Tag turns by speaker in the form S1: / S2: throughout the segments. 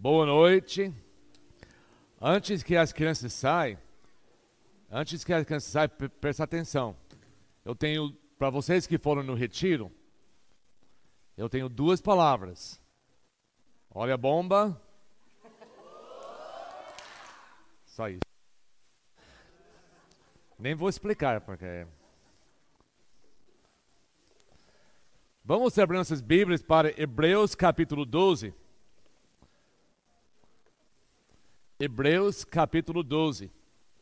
S1: Boa noite. Antes que as crianças saiam, antes que as crianças saiam, presta atenção. Eu tenho, para vocês que foram no retiro, eu tenho duas palavras. Olha a bomba. Só isso. Nem vou explicar porque. Vamos abrir nossas Bíblias para Hebreus capítulo 12. Hebreus capítulo 12,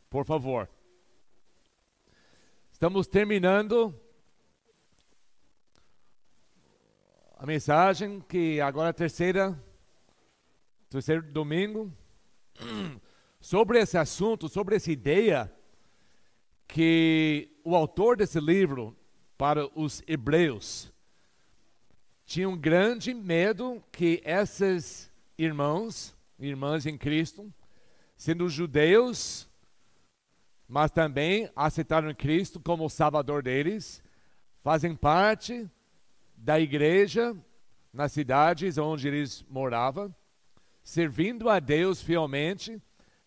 S1: por favor. Estamos terminando a mensagem que agora é terceira, terceiro domingo, sobre esse assunto, sobre essa ideia que o autor desse livro para os hebreus tinha um grande medo que esses irmãos, irmãs em Cristo, sendo judeus, mas também aceitaram Cristo como o Salvador deles, fazem parte da igreja nas cidades onde eles moravam, servindo a Deus fielmente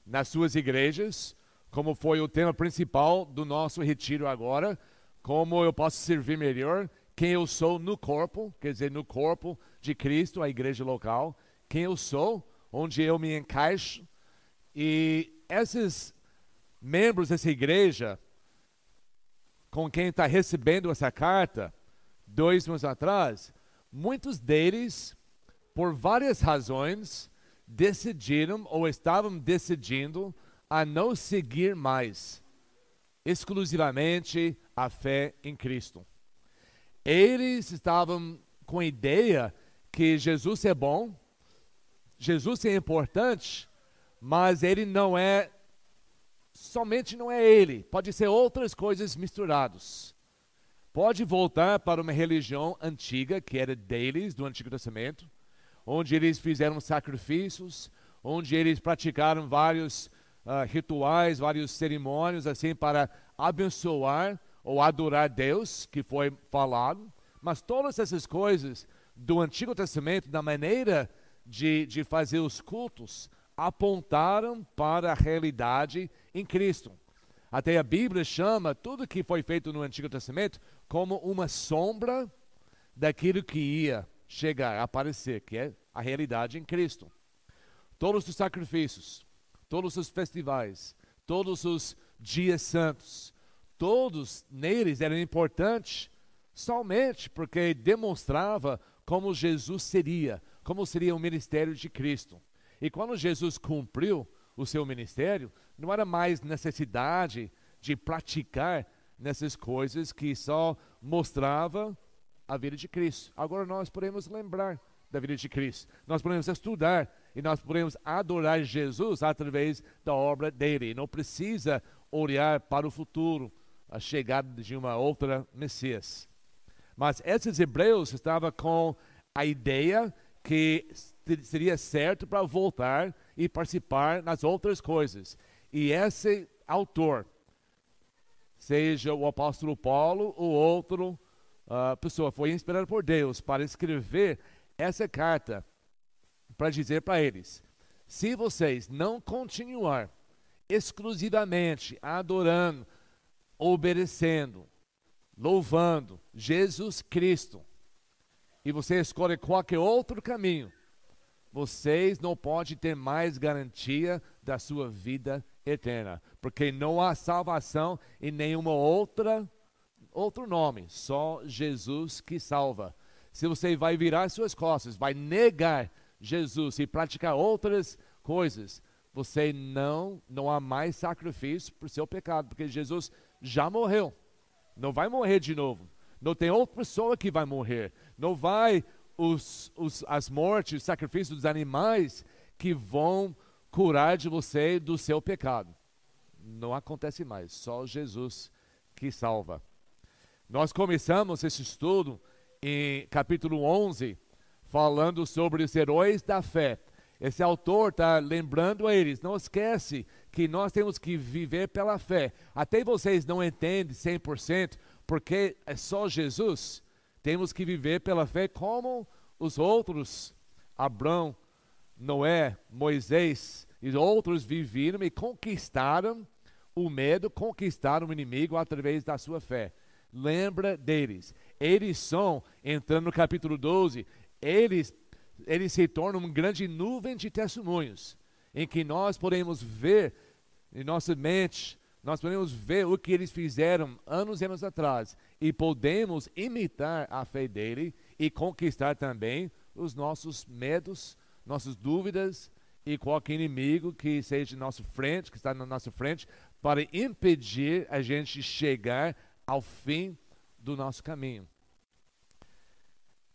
S1: nas suas igrejas, como foi o tema principal do nosso retiro agora, como eu posso servir melhor, quem eu sou no corpo, quer dizer, no corpo de Cristo, a igreja local, quem eu sou, onde eu me encaixo e esses membros dessa igreja, com quem está recebendo essa carta, dois anos atrás, muitos deles, por várias razões, decidiram ou estavam decidindo a não seguir mais exclusivamente a fé em Cristo. Eles estavam com a ideia que Jesus é bom, Jesus é importante, mas ele não é somente não é ele, pode ser outras coisas misturadas. Pode voltar para uma religião antiga que era deles do Antigo Testamento, onde eles fizeram sacrifícios, onde eles praticaram vários uh, rituais, vários cerimônios assim para abençoar ou adorar Deus, que foi falado. Mas todas essas coisas do Antigo Testamento, da maneira de, de fazer os cultos, apontaram para a realidade em Cristo. Até a Bíblia chama tudo que foi feito no Antigo Testamento como uma sombra daquilo que ia chegar aparecer, que é a realidade em Cristo. Todos os sacrifícios, todos os festivais, todos os dias santos, todos neles eram importantes somente porque demonstrava como Jesus seria, como seria o ministério de Cristo. E quando Jesus cumpriu o seu ministério, não era mais necessidade de praticar nessas coisas que só mostrava a vida de Cristo. Agora nós podemos lembrar da vida de Cristo. Nós podemos estudar e nós podemos adorar Jesus através da obra dele. Não precisa olhar para o futuro, a chegada de uma outra Messias. Mas esses hebreus estavam com a ideia que seria certo para voltar e participar nas outras coisas. E esse autor, seja o apóstolo Paulo ou outro uh, pessoa, foi inspirado por Deus para escrever essa carta para dizer para eles: se vocês não continuar exclusivamente adorando, obedecendo, louvando Jesus Cristo, e você escolhe qualquer outro caminho, vocês não podem ter mais garantia da sua vida eterna, porque não há salvação em nenhuma outra outro nome, só Jesus que salva. Se você vai virar suas costas, vai negar Jesus e praticar outras coisas, você não não há mais sacrifício por seu pecado, porque Jesus já morreu. Não vai morrer de novo. Não tem outra pessoa que vai morrer. Não vai os, os, as mortes, os sacrifícios dos animais que vão curar de você do seu pecado. Não acontece mais, só Jesus que salva. Nós começamos esse estudo em capítulo 11, falando sobre os heróis da fé. Esse autor está lembrando a eles, não esquece que nós temos que viver pela fé. Até vocês não entendem 100%, porque é só Jesus, temos que viver pela fé como os outros, Abraão, Noé, Moisés e outros viveram e conquistaram o medo, conquistaram o inimigo através da sua fé. Lembra deles. Eles são, entrando no capítulo 12, eles, eles se tornam uma grande nuvem de testemunhos, em que nós podemos ver em nossa mente, nós podemos ver o que eles fizeram anos e anos atrás e podemos imitar a fé dele e conquistar também os nossos medos, nossas dúvidas e qualquer inimigo que seja na nossa frente, que está na nossa frente, para impedir a gente chegar ao fim do nosso caminho.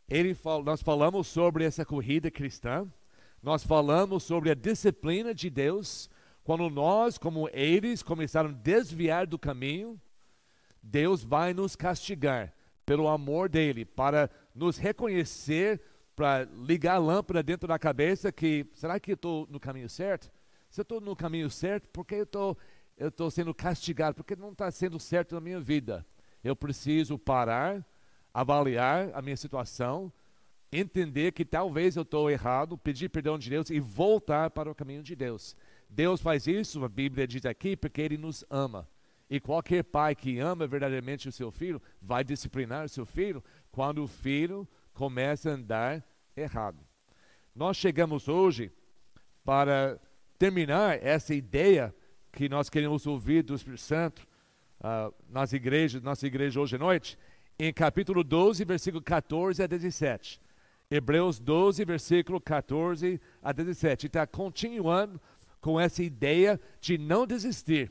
S1: Ele nós falamos sobre essa corrida cristã, nós falamos sobre a disciplina de Deus, quando nós, como eles, começaram a desviar do caminho, Deus vai nos castigar pelo amor dele, para nos reconhecer, para ligar a lâmpada dentro da cabeça que, será que eu estou no caminho certo? Se eu estou no caminho certo, por que eu estou eu estou sendo castigado? Porque não está sendo certo na minha vida. Eu preciso parar, avaliar a minha situação, entender que talvez eu estou errado, pedir perdão de Deus e voltar para o caminho de Deus. Deus faz isso, a Bíblia diz aqui, porque Ele nos ama. E qualquer pai que ama verdadeiramente o seu filho vai disciplinar o seu filho quando o filho começa a andar errado. Nós chegamos hoje para terminar essa ideia que nós queremos ouvir do Espírito Santo uh, nas igrejas, nossa igreja hoje à noite, em capítulo 12, versículo 14 a 17. Hebreus 12, versículo 14 a 17. Está continuando com essa ideia de não desistir,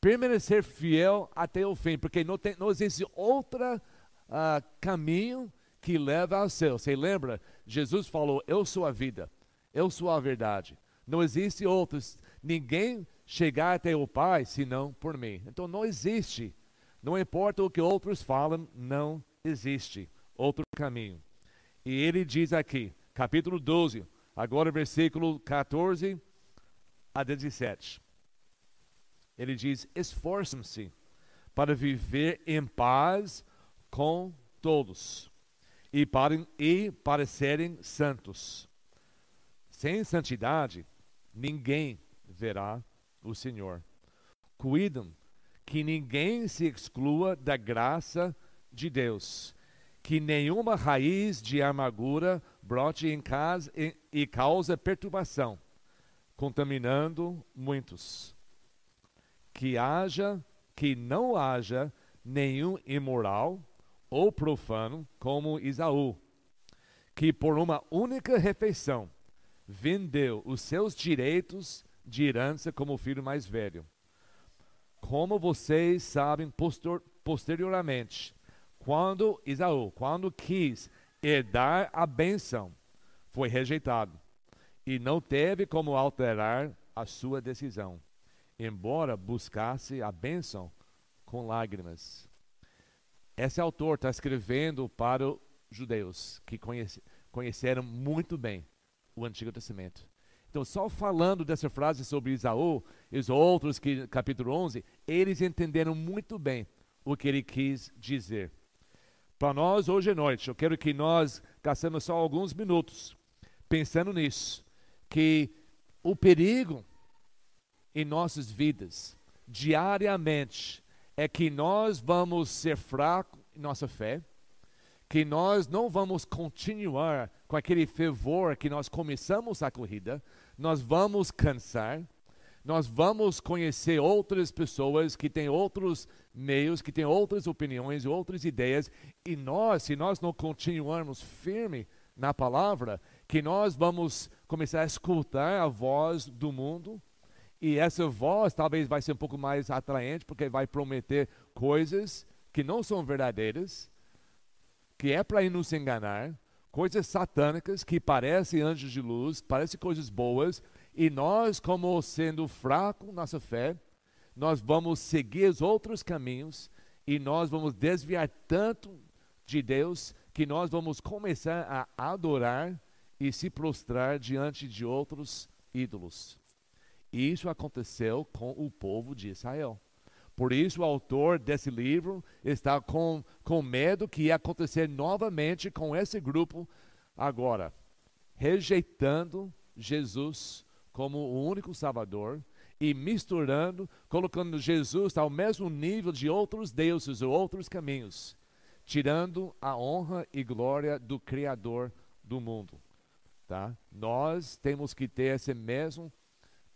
S1: permanecer fiel até o fim, porque não, tem, não existe outro uh, caminho que leva ao céu. Você lembra? Jesus falou: Eu sou a vida, eu sou a verdade. Não existe outros, ninguém chegar até o Pai senão por mim. Então não existe, não importa o que outros falam, não existe outro caminho. E ele diz aqui, capítulo 12, agora versículo 14 a 17. Ele diz: esforçem-se para viver em paz com todos e para, e para serem santos. Sem santidade, ninguém verá o Senhor. Cuidam que ninguém se exclua da graça de Deus, que nenhuma raiz de amargura brote em casa e, e cause perturbação, contaminando muitos. Que haja, que não haja nenhum imoral ou profano como Isaú, que por uma única refeição vendeu os seus direitos de herança como filho mais velho. Como vocês sabem posteriormente, quando Isaú, quando quis herdar a benção, foi rejeitado e não teve como alterar a sua decisão, embora buscasse a bênção com lágrimas. Esse autor está escrevendo para os judeus que conhece, conheceram muito bem o Antigo Testamento. Então, só falando dessa frase sobre Isaú e os outros, que, capítulo 11, eles entenderam muito bem o que ele quis dizer. Para nós, hoje à noite, eu quero que nós gastemos só alguns minutos pensando nisso, que o perigo em nossas vidas, diariamente, é que nós vamos ser fracos em nossa fé, que nós não vamos continuar com aquele fervor que nós começamos a corrida, nós vamos cansar, nós vamos conhecer outras pessoas que têm outros meios, que têm outras opiniões, outras ideias, e nós, se nós não continuarmos firme na palavra, que nós vamos começar a escutar a voz do mundo, e essa voz talvez vai ser um pouco mais atraente, porque vai prometer coisas que não são verdadeiras, que é para nos enganar, coisas satânicas que parecem anjos de luz, parecem coisas boas, e nós, como sendo fraco nossa fé, nós vamos seguir os outros caminhos e nós vamos desviar tanto de Deus que nós vamos começar a adorar e se prostrar diante de outros ídolos. Isso aconteceu com o povo de Israel. Por isso, o autor desse livro está com, com medo que ia acontecer novamente com esse grupo agora, rejeitando Jesus como o único Salvador e misturando, colocando Jesus ao mesmo nível de outros deuses ou outros caminhos, tirando a honra e glória do Criador do mundo. Tá? Nós temos que ter esse mesmo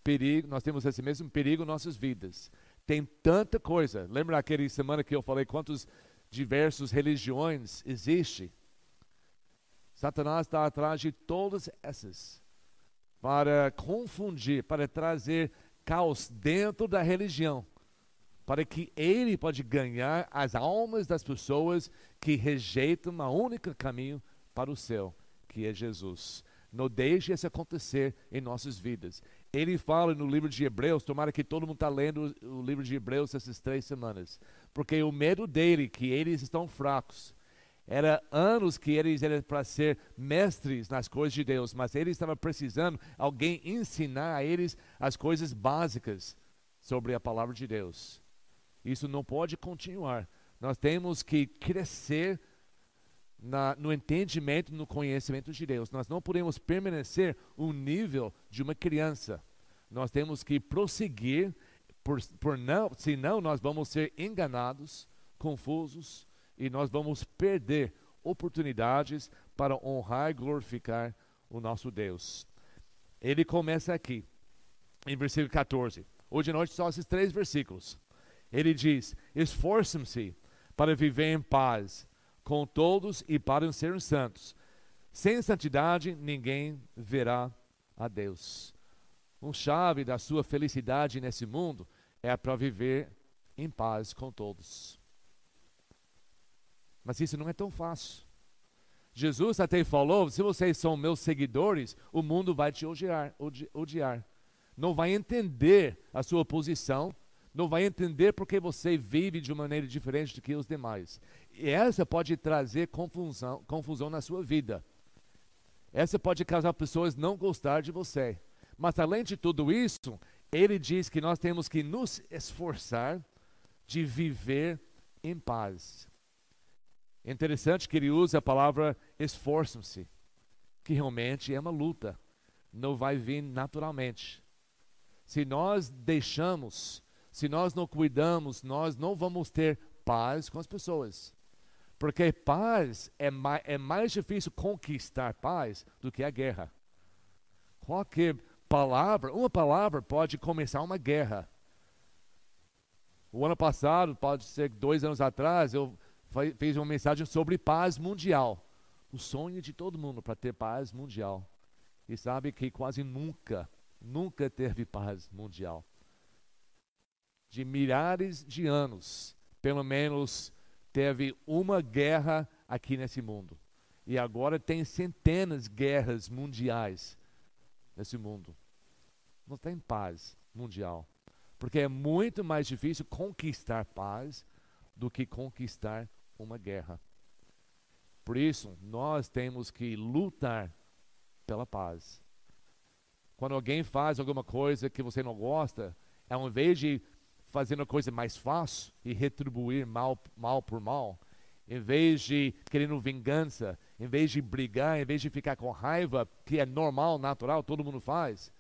S1: perigo, nós temos esse mesmo perigo em nossas vidas. Tem tanta coisa. Lembra aquele semana que eu falei quantos diversos religiões existem? Satanás está atrás de todas essas para confundir, para trazer caos dentro da religião, para que ele pode ganhar as almas das pessoas que rejeitam o único caminho para o céu, que é Jesus. Não deixe isso acontecer em nossas vidas. Ele fala no livro de Hebreus, tomara que todo mundo está lendo o livro de Hebreus essas três semanas, porque o medo dele, que eles estão fracos, era anos que eles eram para ser mestres nas coisas de Deus, mas eles estavam precisando alguém ensinar a eles as coisas básicas sobre a palavra de Deus. Isso não pode continuar. Nós temos que crescer na, no entendimento, no conhecimento de Deus. Nós não podemos permanecer um nível de uma criança. Nós temos que prosseguir, por, por não, senão nós vamos ser enganados, confusos e nós vamos perder oportunidades para honrar e glorificar o nosso Deus. Ele começa aqui, em versículo 14. Hoje à noite só esses três versículos. Ele diz: Esforçem-se para viver em paz com todos e para serem santos. Sem santidade ninguém verá a Deus. Um chave da sua felicidade nesse mundo é para viver em paz com todos. Mas isso não é tão fácil. Jesus até falou: se vocês são meus seguidores, o mundo vai te odiar, odiar. Não vai entender a sua posição, não vai entender porque você vive de uma maneira diferente do que os demais. E essa pode trazer confusão, confusão na sua vida. Essa pode causar pessoas não gostar de você. Mas além de tudo isso, ele diz que nós temos que nos esforçar de viver em paz. É interessante que ele usa a palavra esforçam-se, que realmente é uma luta, não vai vir naturalmente. Se nós deixamos, se nós não cuidamos, nós não vamos ter paz com as pessoas. Porque paz é mais, é mais difícil conquistar paz do que a guerra. Qualquer palavra, uma palavra pode começar uma guerra. O ano passado, pode ser dois anos atrás, eu fez uma mensagem sobre paz mundial. O sonho de todo mundo para ter paz mundial. E sabe que quase nunca, nunca teve paz mundial. De milhares de anos, pelo menos teve uma guerra aqui nesse mundo. E agora tem centenas de guerras mundiais nesse mundo. Não tem paz mundial. Porque é muito mais difícil conquistar paz do que conquistar uma guerra. Por isso, nós temos que lutar pela paz. Quando alguém faz alguma coisa que você não gosta, ao invés de fazer uma coisa mais fácil e retribuir mal, mal por mal, em vez de querendo vingança, em vez de brigar, em vez de ficar com raiva, que é normal, natural, todo mundo faz,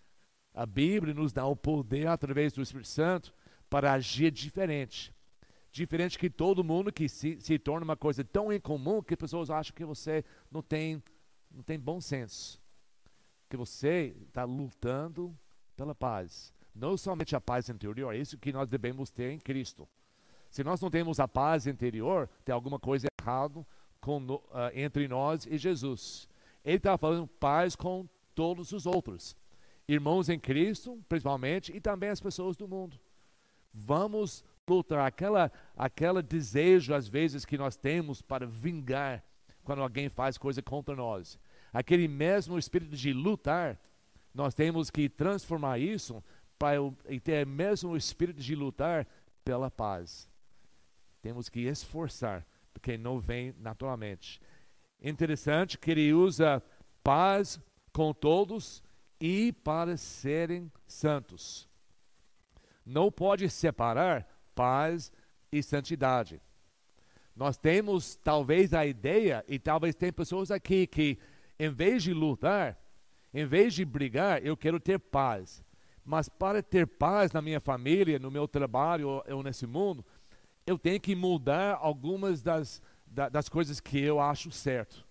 S1: a Bíblia nos dá o poder através do Espírito Santo para agir diferente. Diferente que todo mundo que se, se torna uma coisa tão incomum que as pessoas acham que você não tem, não tem bom senso. Que você está lutando pela paz. Não somente a paz interior, é isso que nós devemos ter em Cristo. Se nós não temos a paz interior, tem alguma coisa errada com, uh, entre nós e Jesus. Ele está falando paz com todos os outros. Irmãos em Cristo, principalmente, e também as pessoas do mundo. Vamos luta, aquela, aquela desejo às vezes que nós temos para vingar quando alguém faz coisa contra nós. Aquele mesmo espírito de lutar, nós temos que transformar isso para ter mesmo o espírito de lutar pela paz. Temos que esforçar, porque não vem naturalmente. Interessante que ele usa paz com todos e para serem santos. Não pode separar paz e santidade. Nós temos talvez a ideia, e talvez tem pessoas aqui que, em vez de lutar, Em vez de brigar, eu quero ter paz. Mas para ter paz na minha família, no meu trabalho ou nesse mundo, eu tenho que mudar algumas das, das coisas que eu acho certo.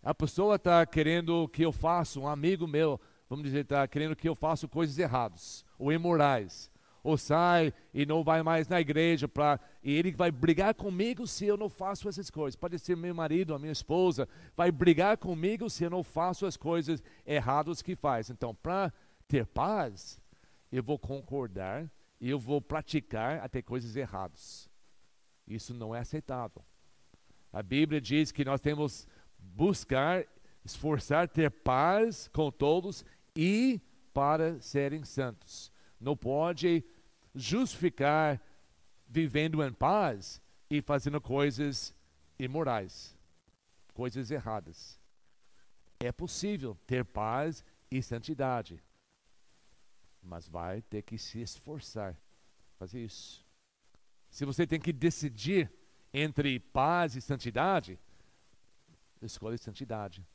S1: A pessoa está querendo que eu faça, um amigo meu, vamos dizer, está querendo que eu faça coisas erradas ou imorais ou sai e não vai mais na igreja para e ele vai brigar comigo se eu não faço essas coisas. Pode ser meu marido, a minha esposa, vai brigar comigo se eu não faço as coisas erradas que faz. Então, para ter paz, eu vou concordar e eu vou praticar até coisas erradas. Isso não é aceitável. A Bíblia diz que nós temos buscar, esforçar ter paz com todos e para serem santos. Não pode justificar vivendo em paz e fazendo coisas imorais, coisas erradas. É possível ter paz e santidade, mas vai ter que se esforçar fazer isso. Se você tem que decidir entre paz e santidade, escolha santidade.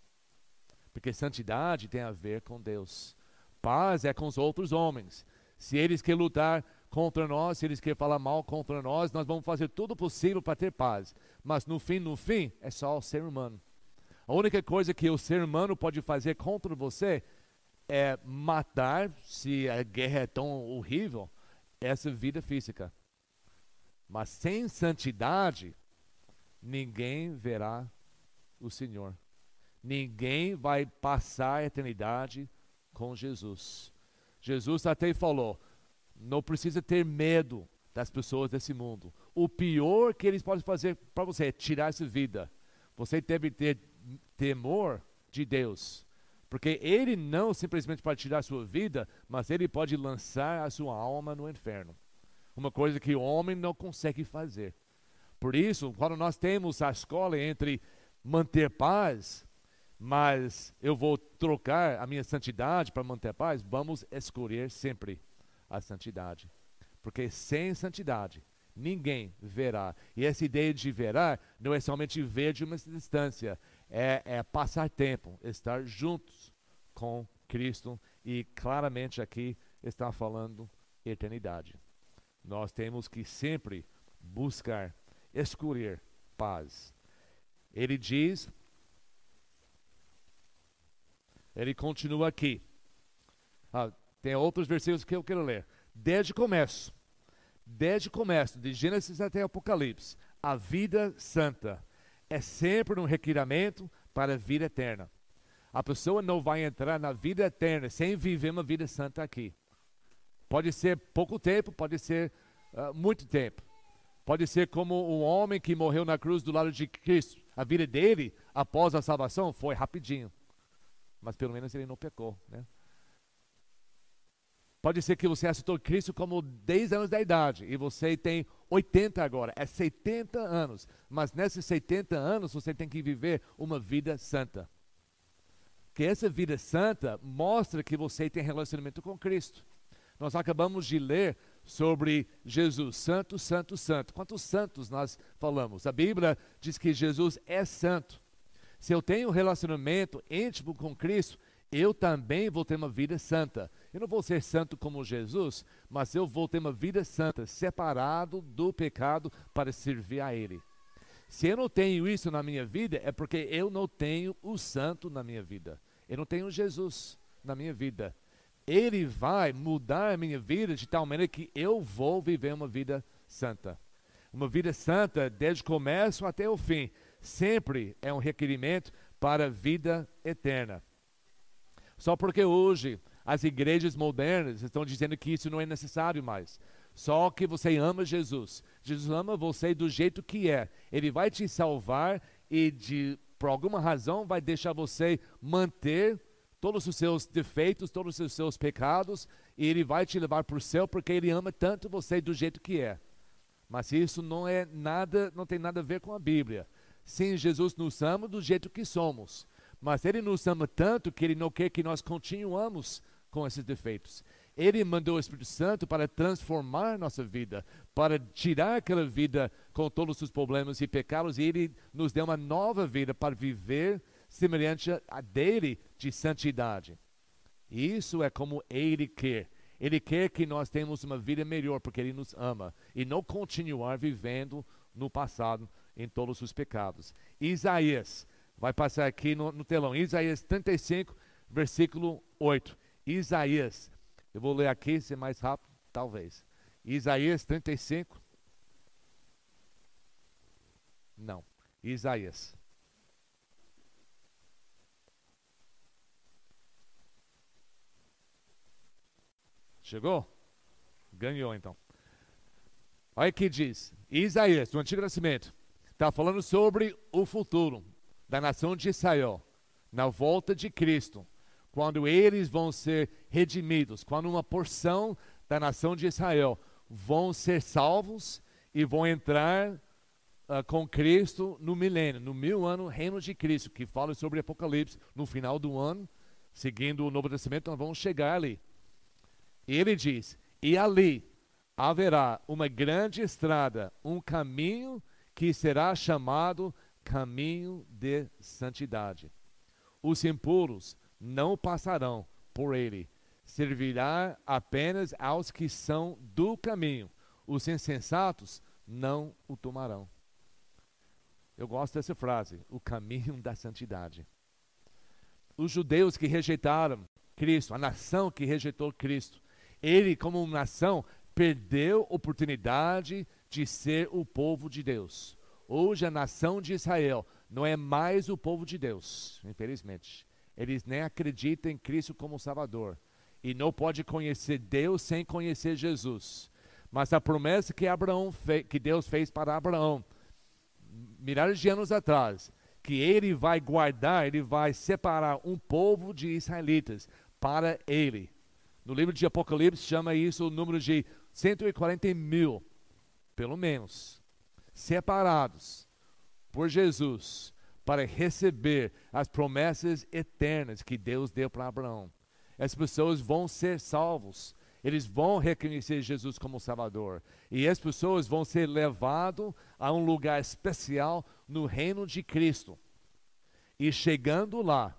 S1: Porque santidade tem a ver com Deus. Paz é com os outros homens. Se eles querem lutar contra nós, se eles querem falar mal contra nós, nós vamos fazer tudo possível para ter paz. Mas no fim, no fim, é só o ser humano. A única coisa que o ser humano pode fazer contra você é matar, se a guerra é tão horrível, essa vida física. Mas sem santidade, ninguém verá o Senhor. Ninguém vai passar a eternidade com Jesus. Jesus até falou: não precisa ter medo das pessoas desse mundo. O pior que eles podem fazer para você é tirar sua vida. Você deve ter temor de Deus. Porque Ele não simplesmente pode tirar sua vida, mas Ele pode lançar a sua alma no inferno. Uma coisa que o homem não consegue fazer. Por isso, quando nós temos a escola entre manter paz, mas eu vou trocar a minha santidade para manter paz, vamos escolher sempre a santidade. Porque sem santidade, ninguém verá. E essa ideia de verá não é somente ver de uma distância, é, é passar tempo, estar juntos com Cristo. E claramente aqui está falando eternidade. Nós temos que sempre buscar, escolher paz. Ele diz, ele continua aqui. Ah, tem outros versículos que eu quero ler. Desde o começo, desde o começo, de Gênesis até Apocalipse, a vida santa é sempre um requerimento para a vida eterna. A pessoa não vai entrar na vida eterna sem viver uma vida santa aqui. Pode ser pouco tempo, pode ser uh, muito tempo. Pode ser como um homem que morreu na cruz do lado de Cristo. A vida dele, após a salvação, foi rapidinho. Mas pelo menos ele não pecou, né? Pode ser que você aceitou Cristo como 10 anos da idade e você tem 80 agora, é 70 anos. Mas nesses 70 anos você tem que viver uma vida santa. Que essa vida santa mostra que você tem relacionamento com Cristo. Nós acabamos de ler sobre Jesus, santo, santo, santo. Quantos santos nós falamos? A Bíblia diz que Jesus é santo. Se eu tenho um relacionamento íntimo com Cristo, eu também vou ter uma vida santa. Eu não vou ser santo como Jesus, mas eu vou ter uma vida santa, separado do pecado para servir a Ele. Se eu não tenho isso na minha vida, é porque eu não tenho o santo na minha vida. Eu não tenho Jesus na minha vida. Ele vai mudar a minha vida de tal maneira que eu vou viver uma vida santa. Uma vida santa, desde o começo até o fim, sempre é um requerimento para a vida eterna. Só porque hoje as igrejas modernas estão dizendo que isso não é necessário mais. Só que você ama Jesus. Jesus ama você do jeito que é. Ele vai te salvar e de por alguma razão vai deixar você manter todos os seus defeitos, todos os seus pecados, e ele vai te levar para o céu porque ele ama tanto você do jeito que é. Mas isso não é nada, não tem nada a ver com a Bíblia. Sim, Jesus nos ama do jeito que somos, mas ele nos ama tanto que ele não quer que nós continuamos com esses defeitos. Ele mandou o Espírito Santo para transformar nossa vida, para tirar aquela vida com todos os problemas e pecados, e ele nos deu uma nova vida para viver semelhante a dele de santidade. Isso é como Ele quer. Ele quer que nós tenhamos uma vida melhor porque Ele nos ama e não continuar vivendo no passado em todos os pecados. Isaías, vai passar aqui no, no telão, Isaías 35, versículo 8. Isaías, eu vou ler aqui, ser mais rápido, talvez. Isaías 35. Não, Isaías. Chegou? Ganhou então. Olha que diz. Isaías, do Antigo Nascimento, está falando sobre o futuro da nação de Israel, na volta de Cristo, quando eles vão ser redimidos, quando uma porção da nação de Israel vão ser salvos e vão entrar uh, com Cristo no milênio, no mil ano reino de Cristo, que fala sobre Apocalipse, no final do ano, seguindo o Novo Testamento, nós vamos chegar ali. E ele diz: E ali haverá uma grande estrada, um caminho que será chamado caminho de santidade. Os impuros não passarão por ele, servirá apenas aos que são do caminho. Os insensatos não o tomarão. Eu gosto dessa frase, o caminho da santidade. Os judeus que rejeitaram Cristo, a nação que rejeitou Cristo, ele, como nação, perdeu oportunidade de ser o povo de Deus. Hoje a nação de Israel não é mais o povo de Deus, infelizmente. Eles nem acreditam em Cristo como Salvador e não pode conhecer Deus sem conhecer Jesus. Mas a promessa que Abraão que Deus fez para Abraão milhares de anos atrás, que ele vai guardar, ele vai separar um povo de israelitas para ele. No livro de Apocalipse chama isso o número de 140 mil, pelo menos, separados por Jesus para receber as promessas eternas que Deus deu para Abraão. As pessoas vão ser salvos, eles vão reconhecer Jesus como Salvador, e as pessoas vão ser levadas a um lugar especial no reino de Cristo. E chegando lá,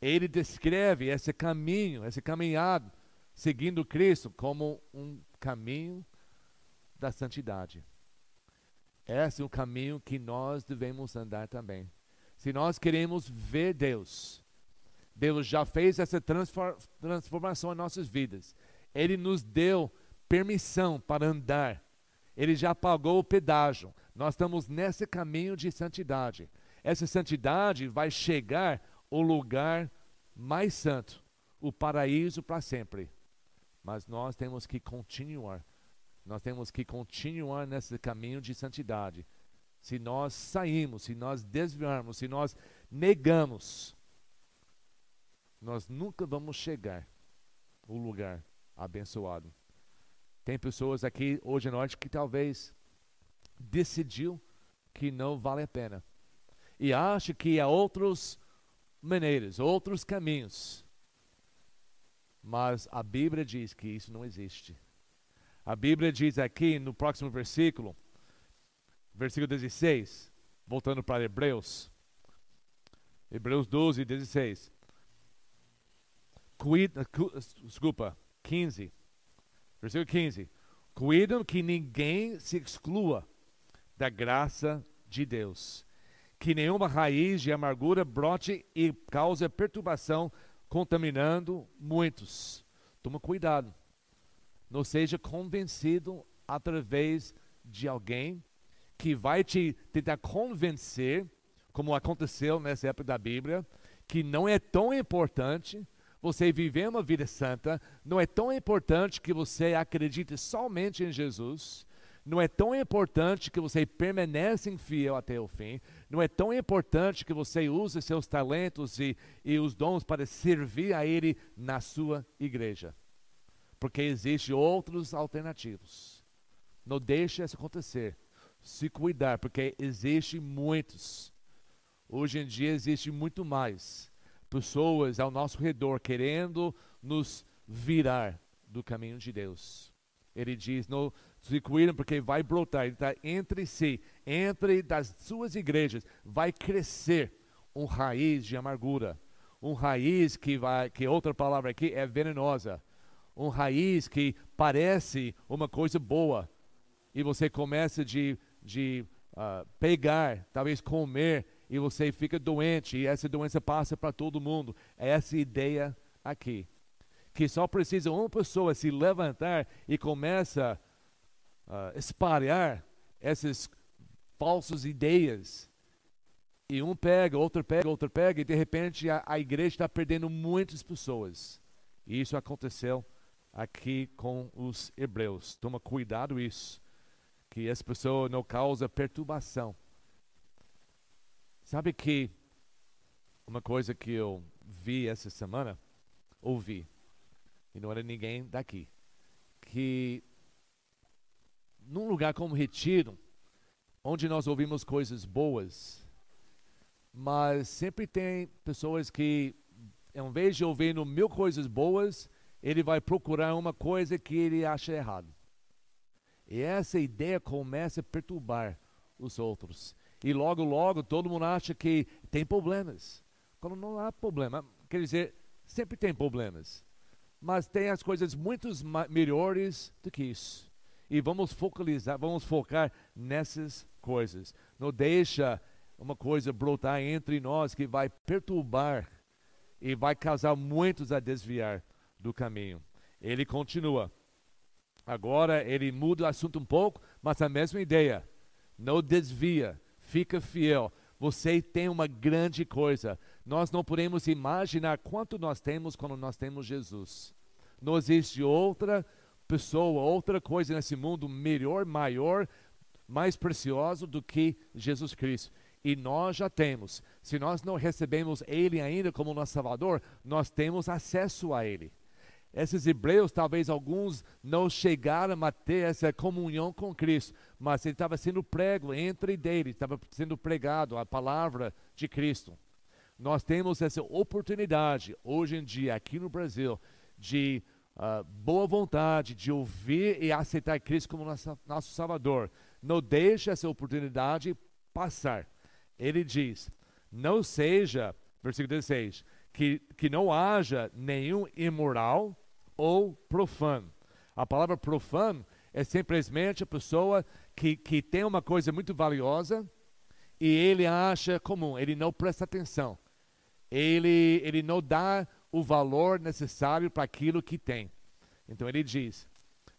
S1: ele descreve esse caminho, esse caminhado seguindo Cristo como um caminho da santidade. Esse é o caminho que nós devemos andar também. Se nós queremos ver Deus, Deus já fez essa transformação em nossas vidas. Ele nos deu permissão para andar. Ele já pagou o pedágio. Nós estamos nesse caminho de santidade. Essa santidade vai chegar ao lugar mais santo, o paraíso para sempre. Mas nós temos que continuar. Nós temos que continuar nesse caminho de santidade. Se nós saímos, se nós desviarmos, se nós negamos, nós nunca vamos chegar ao lugar abençoado. Tem pessoas aqui hoje à noite que talvez decidiu que não vale a pena e acha que há outras maneiras, outros caminhos mas a Bíblia diz que isso não existe. A Bíblia diz aqui no próximo versículo, versículo 16, voltando para Hebreus, Hebreus 12, 16. Cuida, cu, desculpa, 15, versículo 15. Cuidam que ninguém se exclua da graça de Deus, que nenhuma raiz de amargura brote e cause perturbação contaminando muitos. Toma cuidado. Não seja convencido através de alguém que vai te tentar convencer, como aconteceu nessa época da Bíblia, que não é tão importante você viver uma vida santa, não é tão importante que você acredite somente em Jesus, não é tão importante que você permaneça fiel até o fim. Não é tão importante que você use seus talentos e, e os dons para servir a Ele na sua igreja. Porque existem outros alternativos. Não deixe isso acontecer. Se cuidar, porque existem muitos. Hoje em dia existe muito mais pessoas ao nosso redor querendo nos virar do caminho de Deus. Ele diz: não, se cuidem porque vai brotar, ele está entre si, entre das suas igrejas, vai crescer um raiz de amargura, um raiz que vai, que outra palavra aqui é venenosa, um raiz que parece uma coisa boa e você começa de, de uh, pegar, talvez comer e você fica doente e essa doença passa para todo mundo. É essa ideia aqui, que só precisa uma pessoa se levantar e começa a uh, espalhar essas falsas ideias e um pega, outro pega, outro pega, e de repente a, a igreja está perdendo muitas pessoas. E isso aconteceu aqui com os hebreus. Toma cuidado isso, que essa pessoa não causa perturbação. Sabe que uma coisa que eu vi essa semana, ouvi, e não era ninguém daqui, que num lugar como Retiro, onde nós ouvimos coisas boas, mas sempre tem pessoas que, em vez de ouvir mil coisas boas, ele vai procurar uma coisa que ele acha errado. E essa ideia começa a perturbar os outros. E logo, logo, todo mundo acha que tem problemas. Quando não há problema, quer dizer, sempre tem problemas. Mas tem as coisas muito melhores do que isso. E vamos focalizar, vamos focar nessas coisas. Não deixa uma coisa brotar entre nós que vai perturbar e vai causar muitos a desviar do caminho. Ele continua. Agora ele muda o assunto um pouco, mas a mesma ideia. Não desvia, fica fiel. Você tem uma grande coisa. Nós não podemos imaginar quanto nós temos quando nós temos Jesus. Não existe outra pessoa, outra coisa nesse mundo melhor, maior, mais precioso do que Jesus Cristo e nós já temos. Se nós não recebemos Ele ainda como nosso Salvador, nós temos acesso a Ele. Esses hebreus, talvez alguns não chegaram a ter essa comunhão com Cristo, mas ele estava sendo prego entre deles, estava sendo pregado a palavra de Cristo. Nós temos essa oportunidade, hoje em dia, aqui no Brasil, de uh, boa vontade, de ouvir e aceitar Cristo como nosso, nosso Salvador. Não deixe essa oportunidade passar ele diz: não seja, versículo 16, que, que não haja nenhum imoral ou profano. A palavra profano é simplesmente a pessoa que, que tem uma coisa muito valiosa e ele acha comum, ele não presta atenção, ele, ele não dá o valor necessário para aquilo que tem. Então ele diz: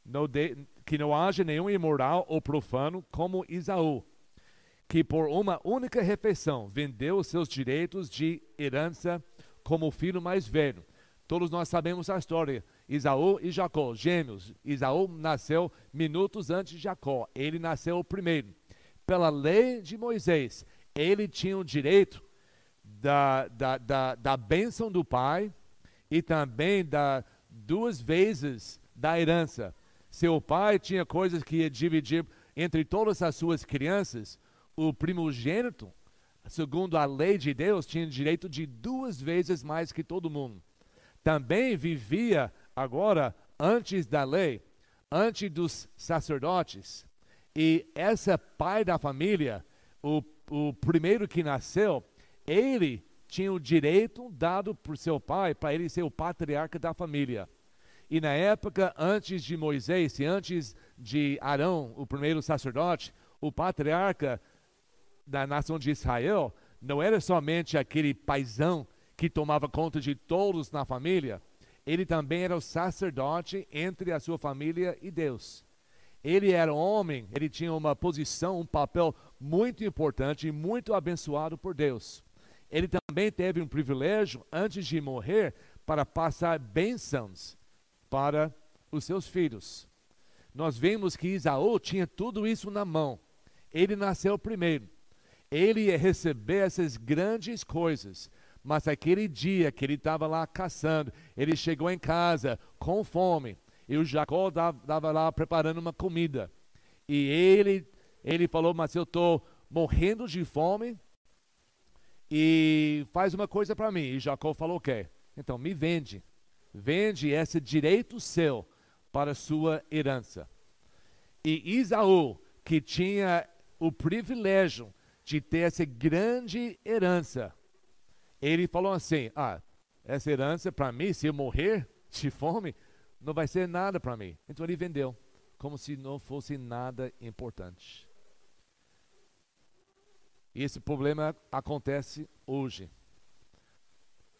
S1: não de, que não haja nenhum imoral ou profano como Isaú, que por uma única refeição vendeu os seus direitos de herança como o filho mais velho. Todos nós sabemos a história. Isaú e Jacó, gêmeos. Isaú nasceu minutos antes de Jacó. Ele nasceu primeiro. Pela lei de Moisés, ele tinha o direito da, da, da, da bênção do pai e também da duas vezes da herança. Seu pai tinha coisas que ia dividir entre todas as suas crianças o primogênito, segundo a lei de Deus, tinha direito de duas vezes mais que todo mundo. Também vivia agora antes da lei, antes dos sacerdotes. E essa pai da família, o, o primeiro que nasceu, ele tinha o direito dado por seu pai para ele ser o patriarca da família. E na época antes de Moisés e antes de Arão, o primeiro sacerdote, o patriarca da nação de Israel não era somente aquele paisão que tomava conta de todos na família, ele também era o sacerdote entre a sua família e Deus. Ele era homem, ele tinha uma posição, um papel muito importante e muito abençoado por Deus. Ele também teve um privilégio, antes de morrer, para passar bênçãos para os seus filhos. Nós vemos que Isaú tinha tudo isso na mão. Ele nasceu primeiro ele ia receber essas grandes coisas. Mas aquele dia que ele estava lá caçando, ele chegou em casa com fome. E o Jacó estava lá preparando uma comida. E ele, ele falou: Mas eu estou morrendo de fome. E faz uma coisa para mim. E Jacó falou: O quê? Então me vende. Vende esse direito seu para sua herança. E Isaú, que tinha o privilégio de ter essa grande herança. Ele falou assim: Ah, essa herança para mim, se eu morrer de fome, não vai ser nada para mim. Então ele vendeu, como se não fosse nada importante. E esse problema acontece hoje.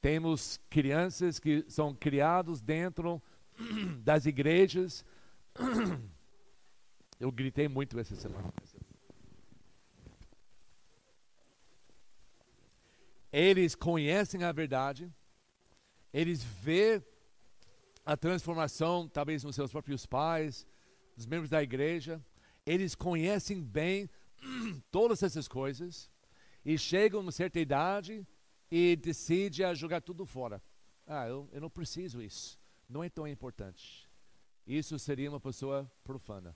S1: Temos crianças que são criados dentro das igrejas. Eu gritei muito essa semana. Eles conhecem a verdade, eles vê a transformação, talvez nos seus próprios pais, dos membros da igreja, eles conhecem bem todas essas coisas e chegam a uma certa idade e decidem a jogar tudo fora. Ah, eu, eu não preciso isso, não é tão importante. Isso seria uma pessoa profana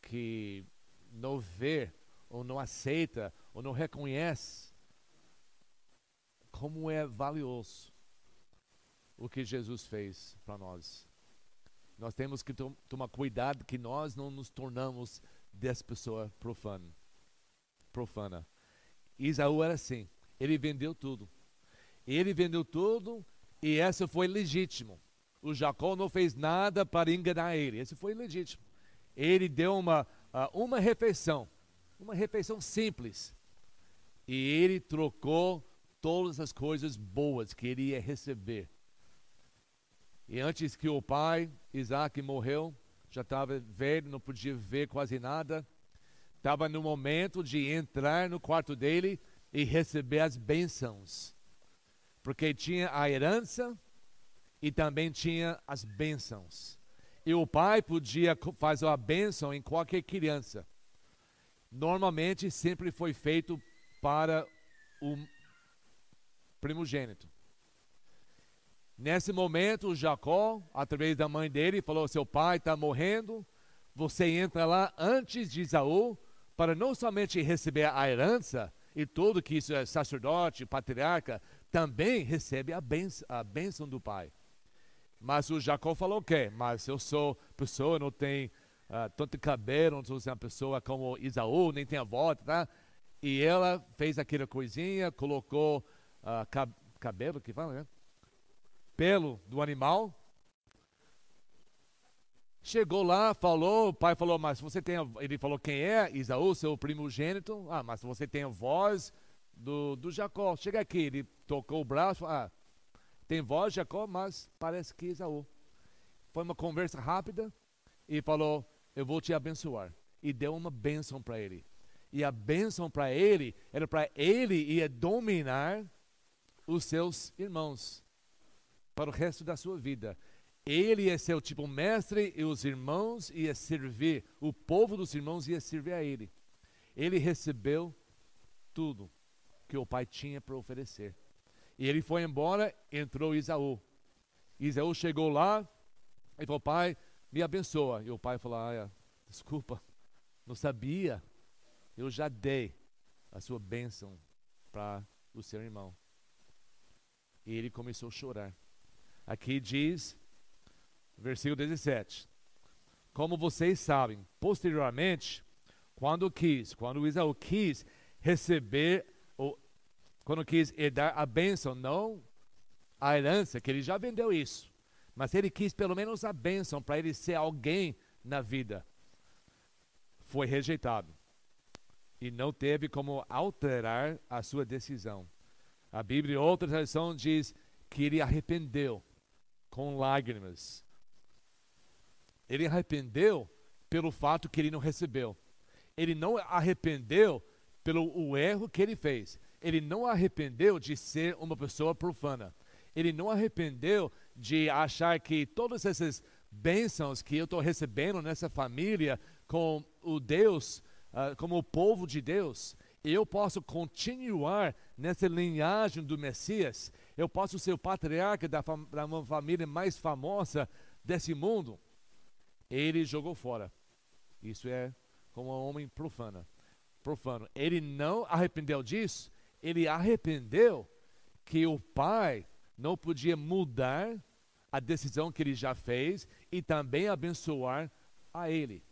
S1: que não vê ou não aceita ou não reconhece como é valioso o que Jesus fez para nós. Nós temos que tom tomar cuidado que nós não nos tornamos dessa pessoa profana. profana. Isaú era assim, ele vendeu tudo. Ele vendeu tudo e essa foi legítimo. O Jacó não fez nada para enganar ele, esse foi legítimo. Ele deu uma, uma refeição, uma refeição simples. E ele trocou todas as coisas boas que ele ia receber. E antes que o pai, Isaac, morreu, já estava velho, não podia ver quase nada. Estava no momento de entrar no quarto dele e receber as bênçãos. Porque tinha a herança e também tinha as bênçãos. E o pai podia fazer a bênção em qualquer criança. Normalmente sempre foi feito para o primogênito. Nesse momento, Jacó, através da mãe dele, falou: Seu pai está morrendo, você entra lá antes de Isaú, para não somente receber a herança, e tudo que isso é sacerdote, patriarca, também recebe a bênção, a bênção do pai. Mas o Jacó falou o quê? Mas eu sou pessoa, não tenho uh, tanto cabelo, não sou uma pessoa como Isaú, nem tem avó, tá? E ela fez aquela coisinha, colocou uh, cab cabelo, que fala, né? Pelo do animal. Chegou lá, falou, o pai falou, mas você tem, ele falou quem é? Isaú, seu primogênito. Ah, mas você tem a voz do, do Jacó. Chega aqui, ele tocou o braço, ah, tem voz Jacó, mas parece que Isaú. Foi uma conversa rápida e falou, eu vou te abençoar. E deu uma bênção para ele. E a bênção para ele era para ele ia dominar os seus irmãos para o resto da sua vida. Ele ser o tipo mestre e os irmãos ia servir, o povo dos irmãos ia servir a ele. Ele recebeu tudo que o pai tinha para oferecer. E ele foi embora, entrou Isaú. Isaú chegou lá e falou: Pai, me abençoa. E o pai falou: ah, Desculpa, não sabia. Eu já dei a sua bênção para o seu irmão. E ele começou a chorar. Aqui diz, versículo 17: Como vocês sabem, posteriormente, quando quis, quando Isaú quis receber, ou, quando quis herdar a bênção, não a herança, que ele já vendeu isso, mas ele quis pelo menos a bênção para ele ser alguém na vida. Foi rejeitado e não teve como alterar a sua decisão. A Bíblia, outra tradução, diz que ele arrependeu com lágrimas. Ele arrependeu pelo fato que ele não recebeu. Ele não arrependeu pelo o erro que ele fez. Ele não arrependeu de ser uma pessoa profana. Ele não arrependeu de achar que todas essas bênçãos que eu estou recebendo nessa família com o Deus, uh, como o povo de Deus, eu posso continuar nessa linhagem do Messias, eu posso ser o patriarca da, fam da uma família mais famosa desse mundo. Ele jogou fora. Isso é como um homem profano. profano. Ele não arrependeu disso, ele arrependeu que o pai não podia mudar a decisão que ele já fez e também abençoar a ele.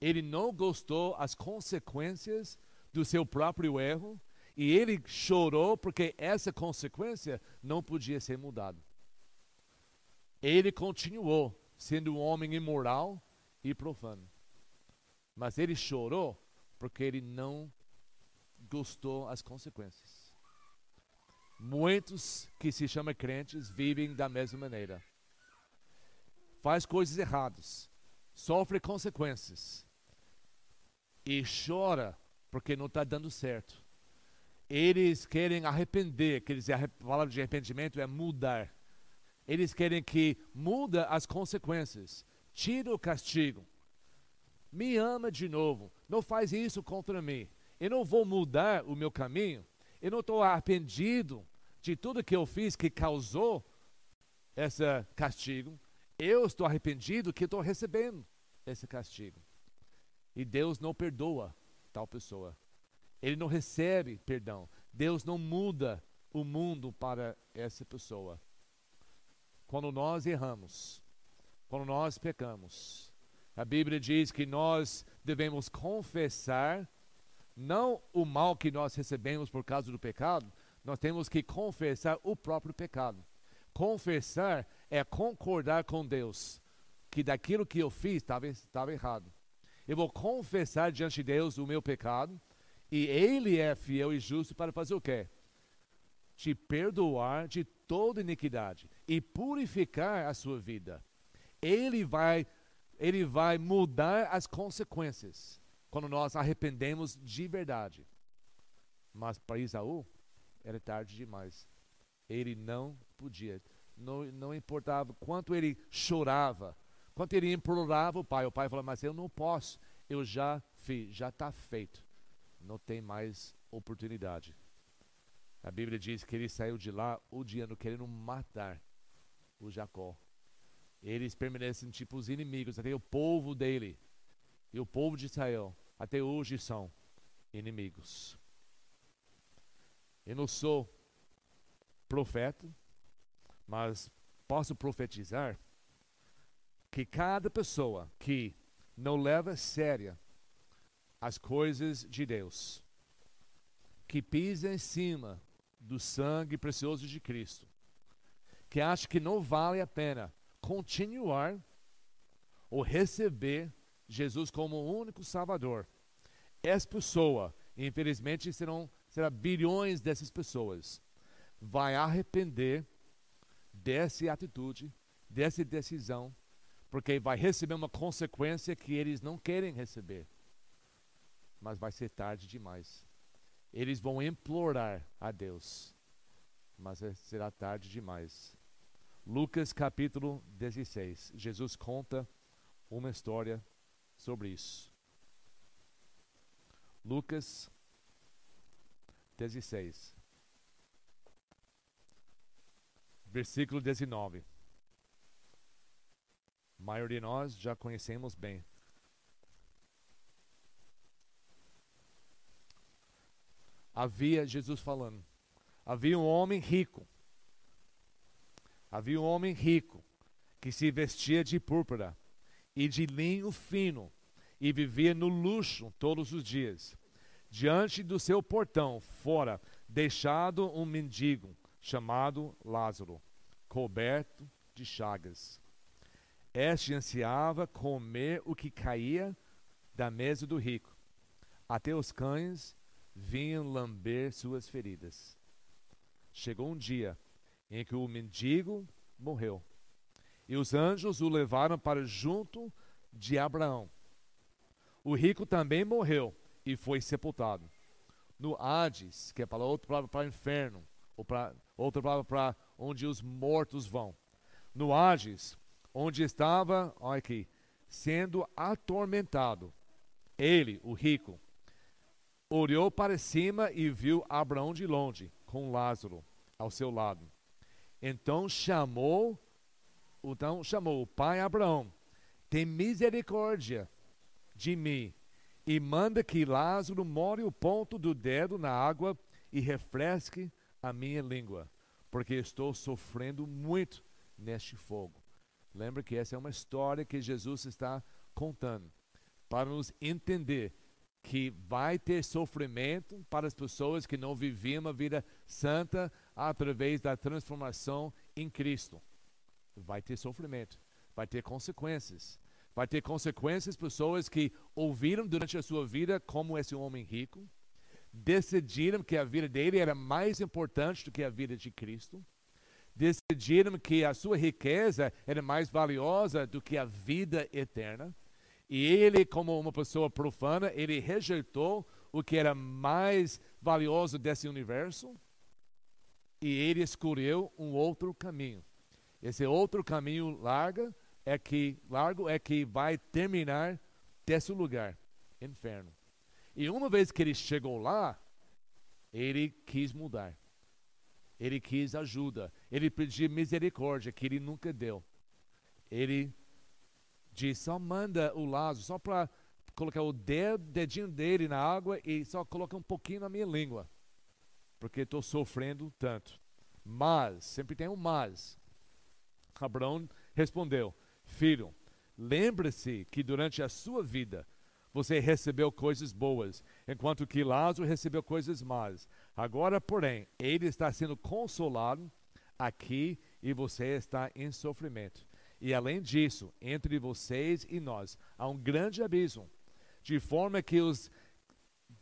S1: Ele não gostou as consequências do seu próprio erro E ele chorou porque essa consequência não podia ser mudada. Ele continuou sendo um homem imoral e profano. Mas ele chorou porque ele não gostou as consequências. Muitos que se chamam crentes vivem da mesma maneira. Faz coisas erradas, sofre consequências e chora porque não está dando certo. Eles querem arrepender, que eles, a palavra de arrependimento é mudar. Eles querem que muda as consequências, tira o castigo, me ama de novo, não faz isso contra mim. Eu não vou mudar o meu caminho. Eu não estou arrependido de tudo que eu fiz que causou esse castigo. Eu estou arrependido que estou recebendo esse castigo. E Deus não perdoa tal pessoa. Ele não recebe perdão. Deus não muda o mundo para essa pessoa. Quando nós erramos, quando nós pecamos, a Bíblia diz que nós devemos confessar não o mal que nós recebemos por causa do pecado, nós temos que confessar o próprio pecado. Confessar é concordar com Deus que daquilo que eu fiz estava errado. Eu vou confessar diante de Deus o meu pecado e Ele é fiel e justo para fazer o quê? Te perdoar de toda iniquidade e purificar a sua vida. Ele vai, ele vai mudar as consequências quando nós arrependemos de verdade. Mas para Isaú, era tarde demais. Ele não podia. Não, não importava quanto ele chorava, quanto ele implorava o pai. O pai falou: Mas eu não posso. Eu já fiz, já está feito. Não tem mais oportunidade. A Bíblia diz que ele saiu de lá odiando, querendo matar o Jacó. Eles permanecem tipo os inimigos, até o povo dele e o povo de Israel até hoje são inimigos. Eu não sou profeta, mas posso profetizar que cada pessoa que não leva a séria as coisas de Deus, que pisa em cima do sangue precioso de Cristo, que acha que não vale a pena continuar ou receber Jesus como o único Salvador. Essa pessoa, infelizmente, serão será bilhões dessas pessoas, vai arrepender dessa atitude, dessa decisão, porque vai receber uma consequência que eles não querem receber. Mas vai ser tarde demais. Eles vão implorar a Deus, mas é, será tarde demais. Lucas capítulo 16. Jesus conta uma história sobre isso. Lucas 16, versículo 19. A maioria de nós já conhecemos bem. Havia Jesus falando. Havia um homem rico. Havia um homem rico que se vestia de púrpura e de linho fino e vivia no luxo todos os dias. Diante do seu portão, fora, deixado um mendigo chamado Lázaro, coberto de chagas. Este ansiava comer o que caía da mesa do rico. Até os cães vinham lamber suas feridas. Chegou um dia em que o mendigo morreu e os anjos o levaram para junto de Abraão. O rico também morreu e foi sepultado. No Hades, que é para outra palavra para o inferno, ou para outra palavra para onde os mortos vão. No Hades, onde estava, olha aqui, sendo atormentado, ele, o rico, olhou para cima e viu Abraão de longe, com Lázaro ao seu lado. Então chamou então chamou o pai Abraão, tem misericórdia de mim e manda que Lázaro more o ponto do dedo na água e refresque a minha língua, porque estou sofrendo muito neste fogo. Lembra que essa é uma história que Jesus está contando para nos entender que vai ter sofrimento para as pessoas que não viviam uma vida santa através da transformação em Cristo. Vai ter sofrimento, vai ter consequências. Vai ter consequências pessoas que ouviram durante a sua vida como esse homem rico, decidiram que a vida dele era mais importante do que a vida de Cristo, decidiram que a sua riqueza era mais valiosa do que a vida eterna e ele, como uma pessoa profana, ele rejeitou o que era mais valioso desse universo e ele escolheu um outro caminho. Esse outro caminho largo é que largo é que vai terminar desse lugar, inferno. E uma vez que ele chegou lá, ele quis mudar. Ele quis ajuda. Ele pediu misericórdia que ele nunca deu. Ele de só manda o Lázaro, só para colocar o dedinho dele na água e só coloca um pouquinho na minha língua, porque estou sofrendo tanto. Mas, sempre tem um mas. Abraão respondeu: Filho, lembre-se que durante a sua vida você recebeu coisas boas, enquanto que Lázaro recebeu coisas más. Agora, porém, ele está sendo consolado aqui e você está em sofrimento. E além disso, entre vocês e nós há um grande abismo, de forma que os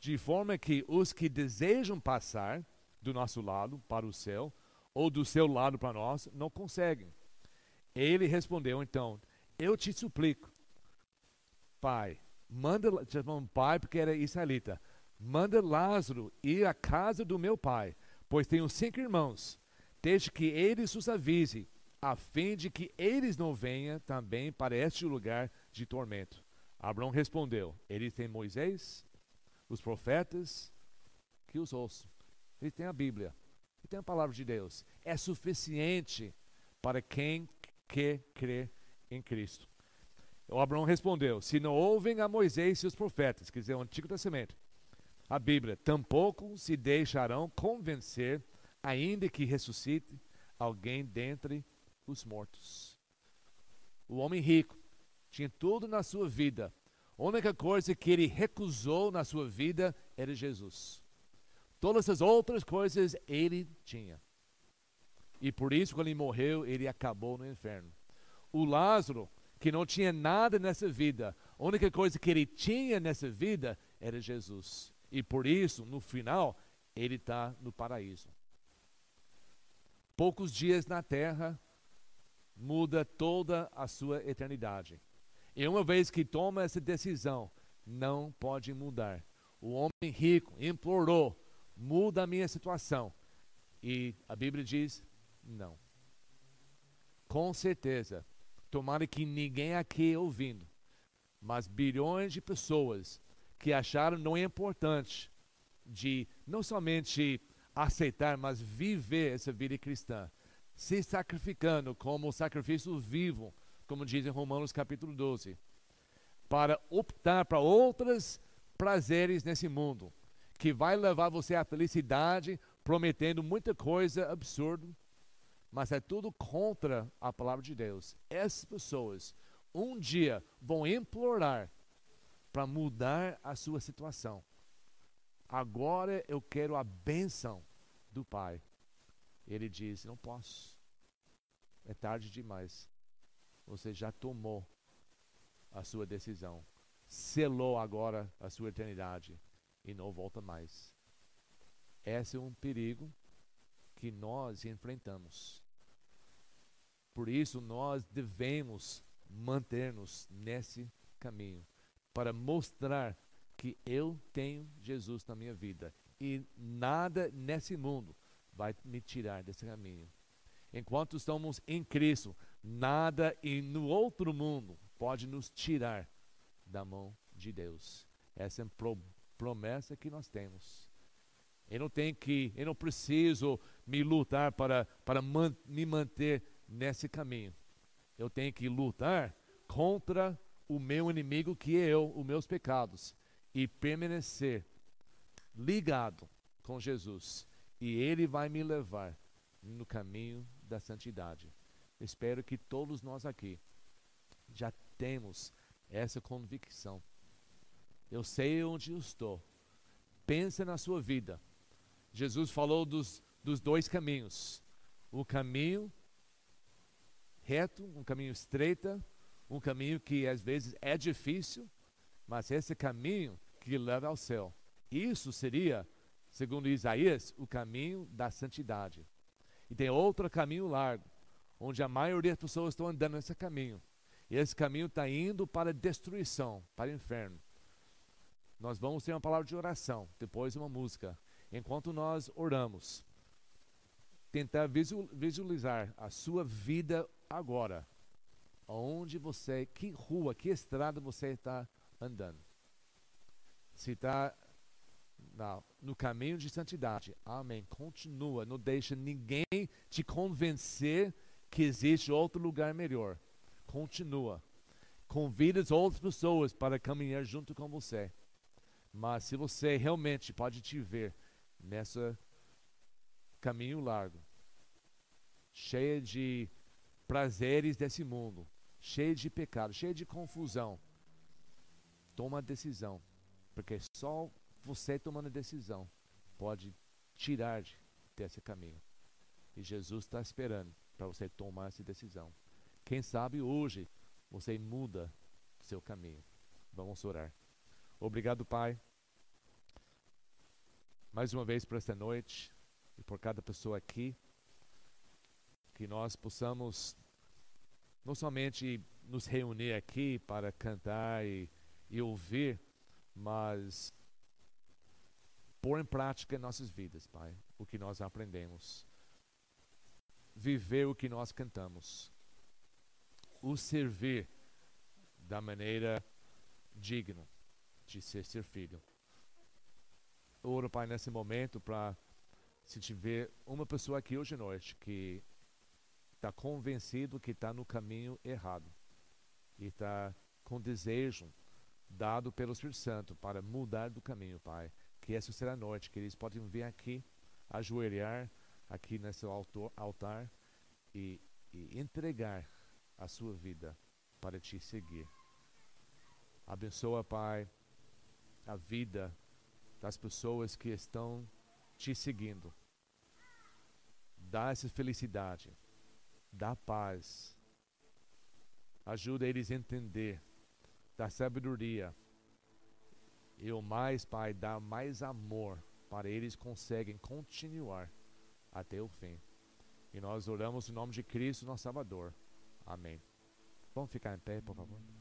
S1: de forma que os que desejam passar do nosso lado para o céu ou do seu lado para nós não conseguem. Ele respondeu então: Eu te suplico, pai, manda, pai porque era israelita, manda Lázaro ir à casa do meu pai, pois tenho cinco irmãos. Desde que eles os avise a fim de que eles não venham também para este lugar de tormento. Abraão respondeu: Eles têm Moisés, os profetas, que os ouçam. Eles têm a Bíblia, eles têm a palavra de Deus. É suficiente para quem quer crer em Cristo. O Abraão respondeu: Se não ouvem a Moisés e os profetas, quer dizer, o Antigo Testamento, a Bíblia, tampouco se deixarão convencer, ainda que ressuscite alguém dentre os mortos. O homem rico tinha tudo na sua vida. A única coisa que ele recusou na sua vida era Jesus. Todas as outras coisas ele tinha. E por isso, quando ele morreu, ele acabou no inferno. O Lázaro, que não tinha nada nessa vida, a única coisa que ele tinha nessa vida era Jesus. E por isso, no final, ele está no paraíso. Poucos dias na terra, muda toda a sua eternidade. E uma vez que toma essa decisão, não pode mudar. O homem rico implorou: muda a minha situação. E a Bíblia diz: não. Com certeza, tomara que ninguém aqui ouvindo, mas bilhões de pessoas que acharam não é importante de não somente aceitar, mas viver essa vida cristã se sacrificando como sacrifício vivo, como diz em Romanos capítulo 12, para optar para outros prazeres nesse mundo, que vai levar você à felicidade, prometendo muita coisa absurda, mas é tudo contra a palavra de Deus. Essas pessoas um dia vão implorar para mudar a sua situação. Agora eu quero a bênção do Pai. Ele diz: Não posso. É tarde demais. Você já tomou a sua decisão. Selou agora a sua eternidade e não volta mais. Esse é um perigo que nós enfrentamos. Por isso, nós devemos manter-nos nesse caminho para mostrar que eu tenho Jesus na minha vida e nada nesse mundo vai me tirar desse caminho. Enquanto estamos em Cristo, nada e no outro mundo pode nos tirar da mão de Deus. Essa é a promessa que nós temos. Eu não tenho que, eu não preciso me lutar para, para man, me manter nesse caminho. Eu tenho que lutar contra o meu inimigo que é eu, os meus pecados, e permanecer ligado com Jesus e Ele vai me levar no caminho da santidade. Espero que todos nós aqui já temos essa convicção Eu sei onde eu estou. Pensa na sua vida. Jesus falou dos, dos dois caminhos: o caminho reto, um caminho estreito, um caminho que às vezes é difícil, mas esse caminho que leva ao céu. Isso seria, segundo Isaías, o caminho da santidade. E tem outro caminho largo, onde a maioria das pessoas estão andando nesse caminho. E esse caminho está indo para destruição, para o inferno. Nós vamos ter uma palavra de oração, depois uma música. Enquanto nós oramos, tentar visualizar a sua vida agora. Onde você, que rua, que estrada você está andando. Se está no caminho de santidade, amém. Continua, não deixa ninguém te convencer que existe outro lugar melhor. Continua. Convida as outras pessoas para caminhar junto com você. Mas se você realmente pode te ver nessa caminho largo, cheia de prazeres desse mundo, cheia de pecado, cheia de confusão, toma a decisão, porque só você tomando decisão pode tirar desse caminho. E Jesus está esperando para você tomar essa decisão. Quem sabe hoje você muda seu caminho. Vamos orar. Obrigado, Pai, mais uma vez por esta noite e por cada pessoa aqui. Que nós possamos não somente nos reunir aqui para cantar e, e ouvir, mas pôr em prática em nossas vidas, Pai, o que nós aprendemos. Viver o que nós cantamos. O servir da maneira digna de ser ser filho. Oro, Pai, nesse momento para se tiver uma pessoa aqui hoje à noite que está convencido que está no caminho errado e está com desejo dado pelo Espírito Santo para mudar do caminho, Pai. Que será a noite, que eles podem vir aqui, ajoelhar aqui nesse altar e, e entregar a sua vida para te seguir. Abençoa, Pai, a vida das pessoas que estão te seguindo. Dá essa felicidade, dá paz. Ajuda eles a entender, dá sabedoria e o mais, Pai, dá mais amor para eles conseguem continuar até o fim. E nós oramos em nome de Cristo, nosso Salvador. Amém. Vamos ficar em pé, por favor.